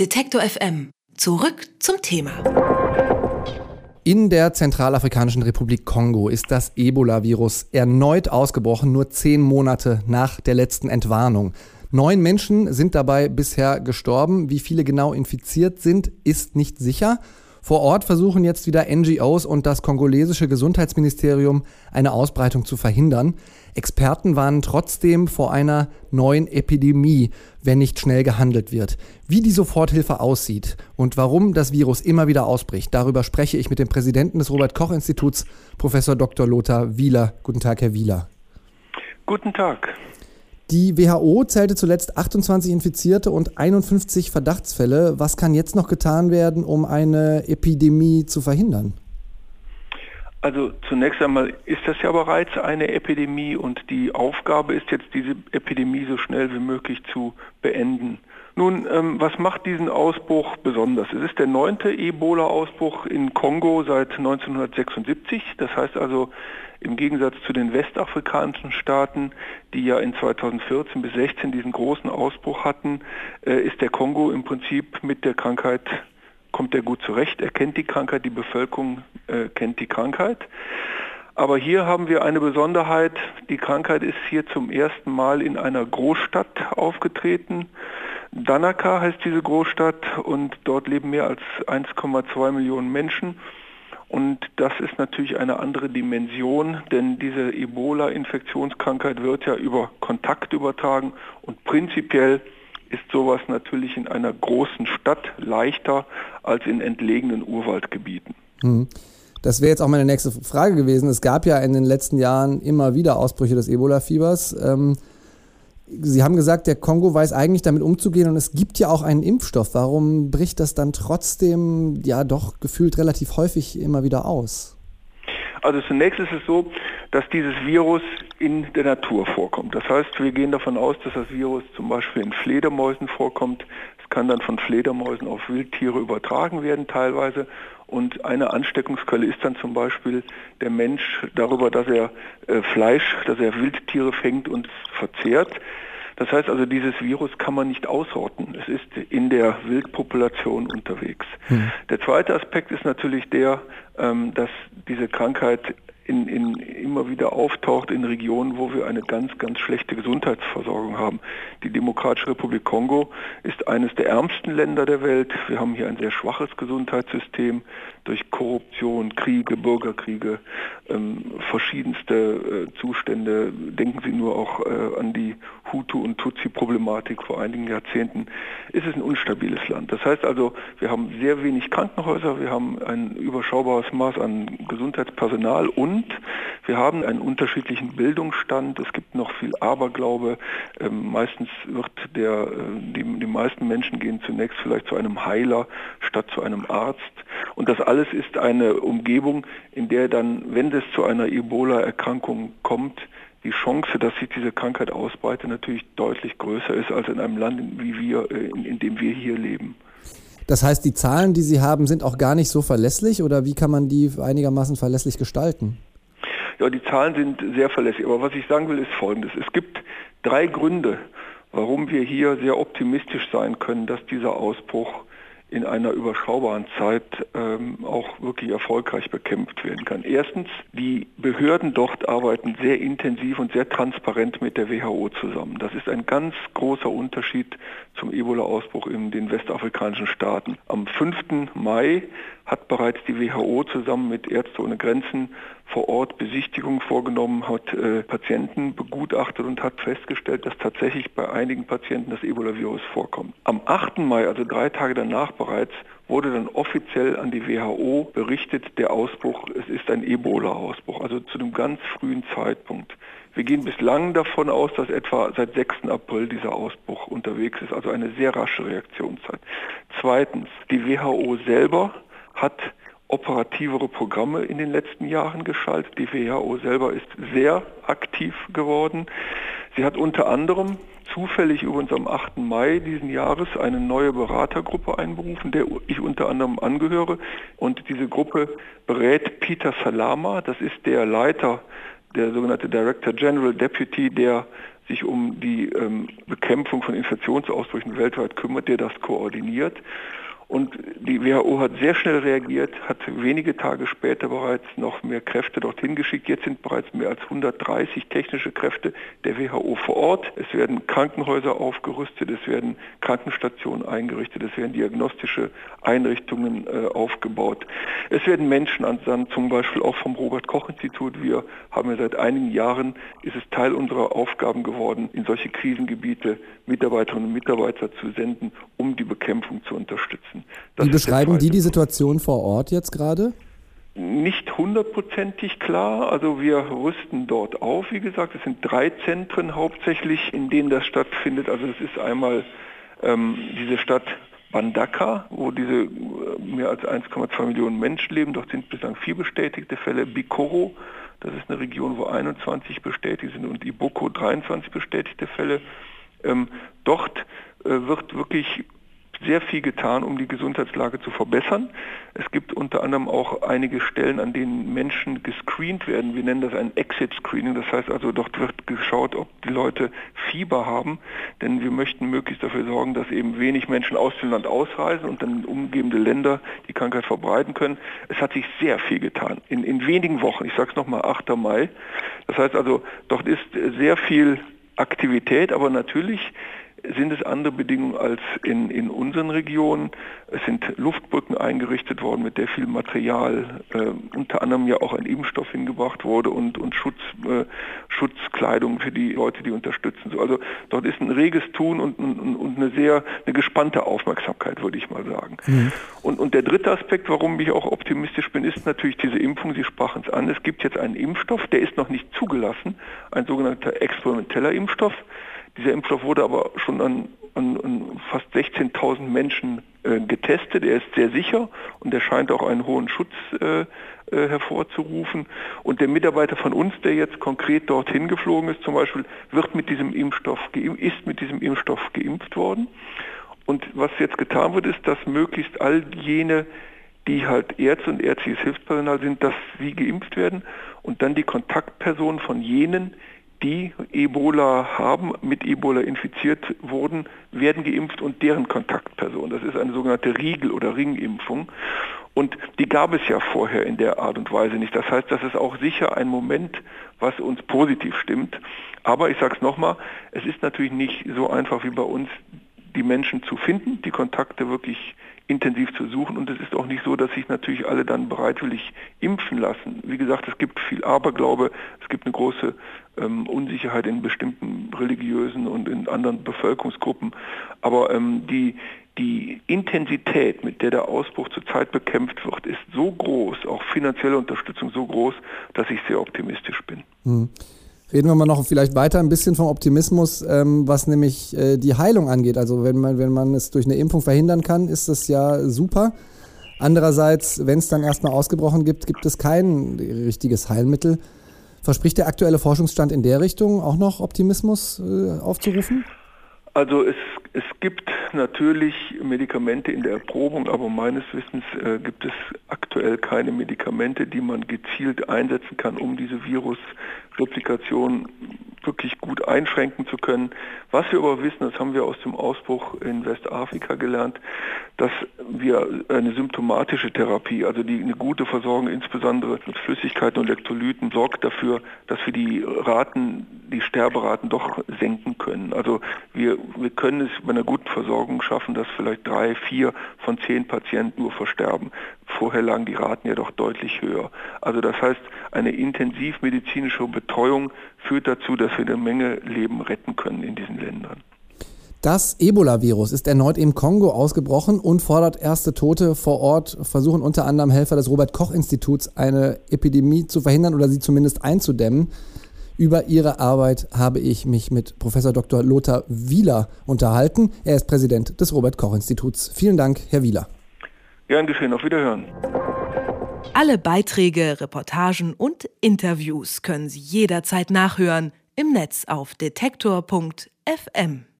Detektor FM. Zurück zum Thema. In der Zentralafrikanischen Republik Kongo ist das Ebola-Virus erneut ausgebrochen, nur zehn Monate nach der letzten Entwarnung. Neun Menschen sind dabei bisher gestorben. Wie viele genau infiziert sind, ist nicht sicher. Vor Ort versuchen jetzt wieder NGOs und das kongolesische Gesundheitsministerium eine Ausbreitung zu verhindern. Experten warnen trotzdem vor einer neuen Epidemie, wenn nicht schnell gehandelt wird. Wie die Soforthilfe aussieht und warum das Virus immer wieder ausbricht, darüber spreche ich mit dem Präsidenten des Robert Koch Instituts, Professor Dr. Lothar Wieler. Guten Tag, Herr Wieler. Guten Tag. Die WHO zählte zuletzt 28 Infizierte und 51 Verdachtsfälle. Was kann jetzt noch getan werden, um eine Epidemie zu verhindern? Also zunächst einmal ist das ja bereits eine Epidemie und die Aufgabe ist jetzt, diese Epidemie so schnell wie möglich zu beenden. Nun, ähm, was macht diesen Ausbruch besonders? Es ist der neunte Ebola-Ausbruch in Kongo seit 1976. Das heißt also, im Gegensatz zu den westafrikanischen Staaten, die ja in 2014 bis 2016 diesen großen Ausbruch hatten, äh, ist der Kongo im Prinzip mit der Krankheit, kommt er gut zurecht. Er kennt die Krankheit, die Bevölkerung äh, kennt die Krankheit. Aber hier haben wir eine Besonderheit. Die Krankheit ist hier zum ersten Mal in einer Großstadt aufgetreten. Danaka heißt diese Großstadt und dort leben mehr als 1,2 Millionen Menschen. Und das ist natürlich eine andere Dimension, denn diese Ebola-Infektionskrankheit wird ja über Kontakt übertragen und prinzipiell ist sowas natürlich in einer großen Stadt leichter als in entlegenen Urwaldgebieten. Hm. Das wäre jetzt auch meine nächste Frage gewesen. Es gab ja in den letzten Jahren immer wieder Ausbrüche des Ebola-Fiebers. Ähm, Sie haben gesagt, der Kongo weiß eigentlich damit umzugehen und es gibt ja auch einen Impfstoff. Warum bricht das dann trotzdem ja doch gefühlt relativ häufig immer wieder aus? Also zunächst ist es so, dass dieses Virus in der Natur vorkommt. Das heißt, wir gehen davon aus, dass das Virus zum Beispiel in Fledermäusen vorkommt. Es kann dann von Fledermäusen auf Wildtiere übertragen werden teilweise. Und eine Ansteckungsquelle ist dann zum Beispiel der Mensch darüber, dass er äh, Fleisch, dass er Wildtiere fängt und verzehrt. Das heißt also, dieses Virus kann man nicht ausrotten. Es ist in der Wildpopulation unterwegs. Mhm. Der zweite Aspekt ist natürlich der, ähm, dass diese Krankheit in, in, immer wieder auftaucht in Regionen, wo wir eine ganz, ganz schlechte Gesundheitsversorgung haben. Die Demokratische Republik Kongo ist eines der ärmsten Länder der Welt. Wir haben hier ein sehr schwaches Gesundheitssystem durch Korruption, Kriege, Bürgerkriege, ähm, verschiedenste äh, Zustände. Denken Sie nur auch äh, an die Hutu- und Tutsi-Problematik vor einigen Jahrzehnten. Ist es ein unstabiles Land. Das heißt also, wir haben sehr wenig Krankenhäuser, wir haben ein überschaubares Maß an Gesundheitspersonal und und wir haben einen unterschiedlichen Bildungsstand. Es gibt noch viel Aberglaube. Ähm, meistens wird der, äh, die, die meisten Menschen gehen zunächst vielleicht zu einem Heiler statt zu einem Arzt. Und das alles ist eine Umgebung, in der dann, wenn es zu einer Ebola-Erkrankung kommt, die Chance, dass sich diese Krankheit ausbreitet, natürlich deutlich größer ist als in einem Land wie wir, äh, in, in dem wir hier leben. Das heißt, die Zahlen, die Sie haben, sind auch gar nicht so verlässlich oder wie kann man die einigermaßen verlässlich gestalten? Ja, die Zahlen sind sehr verlässlich. Aber was ich sagen will, ist Folgendes. Es gibt drei Gründe, warum wir hier sehr optimistisch sein können, dass dieser Ausbruch in einer überschaubaren Zeit ähm, auch wirklich erfolgreich bekämpft werden kann. Erstens, die Behörden dort arbeiten sehr intensiv und sehr transparent mit der WHO zusammen. Das ist ein ganz großer Unterschied zum Ebola-Ausbruch in den westafrikanischen Staaten. Am 5. Mai hat bereits die WHO zusammen mit Ärzte ohne Grenzen vor Ort Besichtigungen vorgenommen, hat äh, Patienten begutachtet und hat festgestellt, dass tatsächlich bei einigen Patienten das Ebola-Virus vorkommt. Am 8. Mai, also drei Tage danach bereits, wurde dann offiziell an die WHO berichtet, der Ausbruch, es ist ein Ebola-Ausbruch, also zu einem ganz frühen Zeitpunkt. Wir gehen bislang davon aus, dass etwa seit 6. April dieser Ausbruch unterwegs ist, also eine sehr rasche Reaktionszeit. Zweitens, die WHO selber hat operativere Programme in den letzten Jahren geschaltet. Die WHO selber ist sehr aktiv geworden. Sie hat unter anderem zufällig übrigens am 8. Mai diesen Jahres eine neue Beratergruppe einberufen, der ich unter anderem angehöre. Und diese Gruppe berät Peter Salama, das ist der Leiter, der sogenannte Director General Deputy, der sich um die ähm, Bekämpfung von Infektionsausbrüchen weltweit kümmert, der das koordiniert. Und die WHO hat sehr schnell reagiert, hat wenige Tage später bereits noch mehr Kräfte dorthin geschickt. Jetzt sind bereits mehr als 130 technische Kräfte der WHO vor Ort. Es werden Krankenhäuser aufgerüstet, es werden Krankenstationen eingerichtet, es werden diagnostische Einrichtungen äh, aufgebaut. Es werden Menschen ansandt, zum Beispiel auch vom Robert Koch Institut. Wir haben ja seit einigen Jahren, ist es Teil unserer Aufgaben geworden, in solche Krisengebiete Mitarbeiterinnen und Mitarbeiter zu senden, um die Bekämpfung zu unterstützen. Das Wie beschreiben die die Situation vor Ort jetzt gerade? Nicht hundertprozentig klar. Also wir rüsten dort auf. Wie gesagt, es sind drei Zentren hauptsächlich, in denen das stattfindet. Also es ist einmal ähm, diese Stadt Bandaka, wo diese äh, mehr als 1,2 Millionen Menschen leben. Dort sind bislang vier bestätigte Fälle. Bikoro, das ist eine Region, wo 21 bestätigt sind und Iboko 23 bestätigte Fälle. Ähm, dort äh, wird wirklich sehr viel getan, um die Gesundheitslage zu verbessern. Es gibt unter anderem auch einige Stellen, an denen Menschen gescreent werden. Wir nennen das ein Exit-Screening. Das heißt also, dort wird geschaut, ob die Leute Fieber haben. Denn wir möchten möglichst dafür sorgen, dass eben wenig Menschen aus dem Land ausreisen und dann umgebende Länder die Krankheit verbreiten können. Es hat sich sehr viel getan. In, in wenigen Wochen, ich sage es nochmal, 8. Mai. Das heißt also, dort ist sehr viel Aktivität, aber natürlich sind es andere Bedingungen als in, in unseren Regionen. Es sind Luftbrücken eingerichtet worden, mit der viel Material, äh, unter anderem ja auch ein Impfstoff hingebracht wurde und, und Schutz, äh, Schutzkleidung für die Leute, die unterstützen. Also dort ist ein reges Tun und, und, und eine sehr eine gespannte Aufmerksamkeit, würde ich mal sagen. Mhm. Und, und der dritte Aspekt, warum ich auch optimistisch bin, ist natürlich diese Impfung. Sie sprachen es an. Es gibt jetzt einen Impfstoff, der ist noch nicht zugelassen, ein sogenannter experimenteller Impfstoff. Dieser Impfstoff wurde aber schon an, an, an fast 16.000 Menschen äh, getestet. Er ist sehr sicher und er scheint auch einen hohen Schutz äh, äh, hervorzurufen. Und der Mitarbeiter von uns, der jetzt konkret dorthin geflogen ist, zum Beispiel, wird mit diesem Impfstoff ist mit diesem Impfstoff geimpft worden. Und was jetzt getan wird, ist, dass möglichst all jene, die halt Ärzte und ärztliches Hilfspersonal sind, dass sie geimpft werden und dann die Kontaktpersonen von jenen, die Ebola haben, mit Ebola infiziert wurden, werden geimpft und deren Kontaktperson. Das ist eine sogenannte Riegel- oder Ringimpfung. Und die gab es ja vorher in der Art und Weise nicht. Das heißt, das ist auch sicher ein Moment, was uns positiv stimmt. Aber ich sage es nochmal, es ist natürlich nicht so einfach wie bei uns, die Menschen zu finden, die Kontakte wirklich intensiv zu suchen. Und es ist auch nicht so, dass sich natürlich alle dann bereitwillig impfen lassen. Wie gesagt, es gibt viel Aberglaube, es gibt eine große ähm, Unsicherheit in bestimmten religiösen und in anderen Bevölkerungsgruppen. Aber ähm, die, die Intensität, mit der der Ausbruch zurzeit bekämpft wird, ist so groß, auch finanzielle Unterstützung so groß, dass ich sehr optimistisch bin. Hm. Reden wir mal noch vielleicht weiter ein bisschen vom Optimismus, ähm, was nämlich äh, die Heilung angeht. Also wenn man, wenn man es durch eine Impfung verhindern kann, ist das ja super. Andererseits, wenn es dann erstmal ausgebrochen gibt, gibt es kein richtiges Heilmittel. Verspricht der aktuelle Forschungsstand in der Richtung auch noch Optimismus äh, aufzurufen? Also es, es gibt natürlich Medikamente in der Erprobung, aber meines Wissens äh, gibt es aktuell keine Medikamente, die man gezielt einsetzen kann, um diese Virusreplikation wirklich gut einschränken zu können. Was wir aber wissen, das haben wir aus dem Ausbruch in Westafrika gelernt, dass wir eine symptomatische Therapie, also die eine gute Versorgung insbesondere mit Flüssigkeiten und Elektrolyten sorgt dafür, dass wir die Raten, die Sterberaten doch senken können. Also wir, wir können es bei einer guten Versorgung schaffen, dass vielleicht drei, vier von zehn Patienten nur versterben. Vorher lagen die Raten ja doch deutlich höher. Also das heißt, eine intensivmedizinische Betreuung führt dazu, dass wir eine Menge Leben retten können in diesen Ländern. Das Ebola-Virus ist erneut im Kongo ausgebrochen und fordert erste Tote vor Ort, versuchen unter anderem Helfer des Robert-Koch-Instituts eine Epidemie zu verhindern oder sie zumindest einzudämmen. Über ihre Arbeit habe ich mich mit Professor Dr. Lothar Wieler unterhalten. Er ist Präsident des Robert-Koch-Instituts. Vielen Dank, Herr Wieler. Gern geschehen, auf Wiederhören. Alle Beiträge, Reportagen und Interviews können Sie jederzeit nachhören im Netz auf detektor.fm.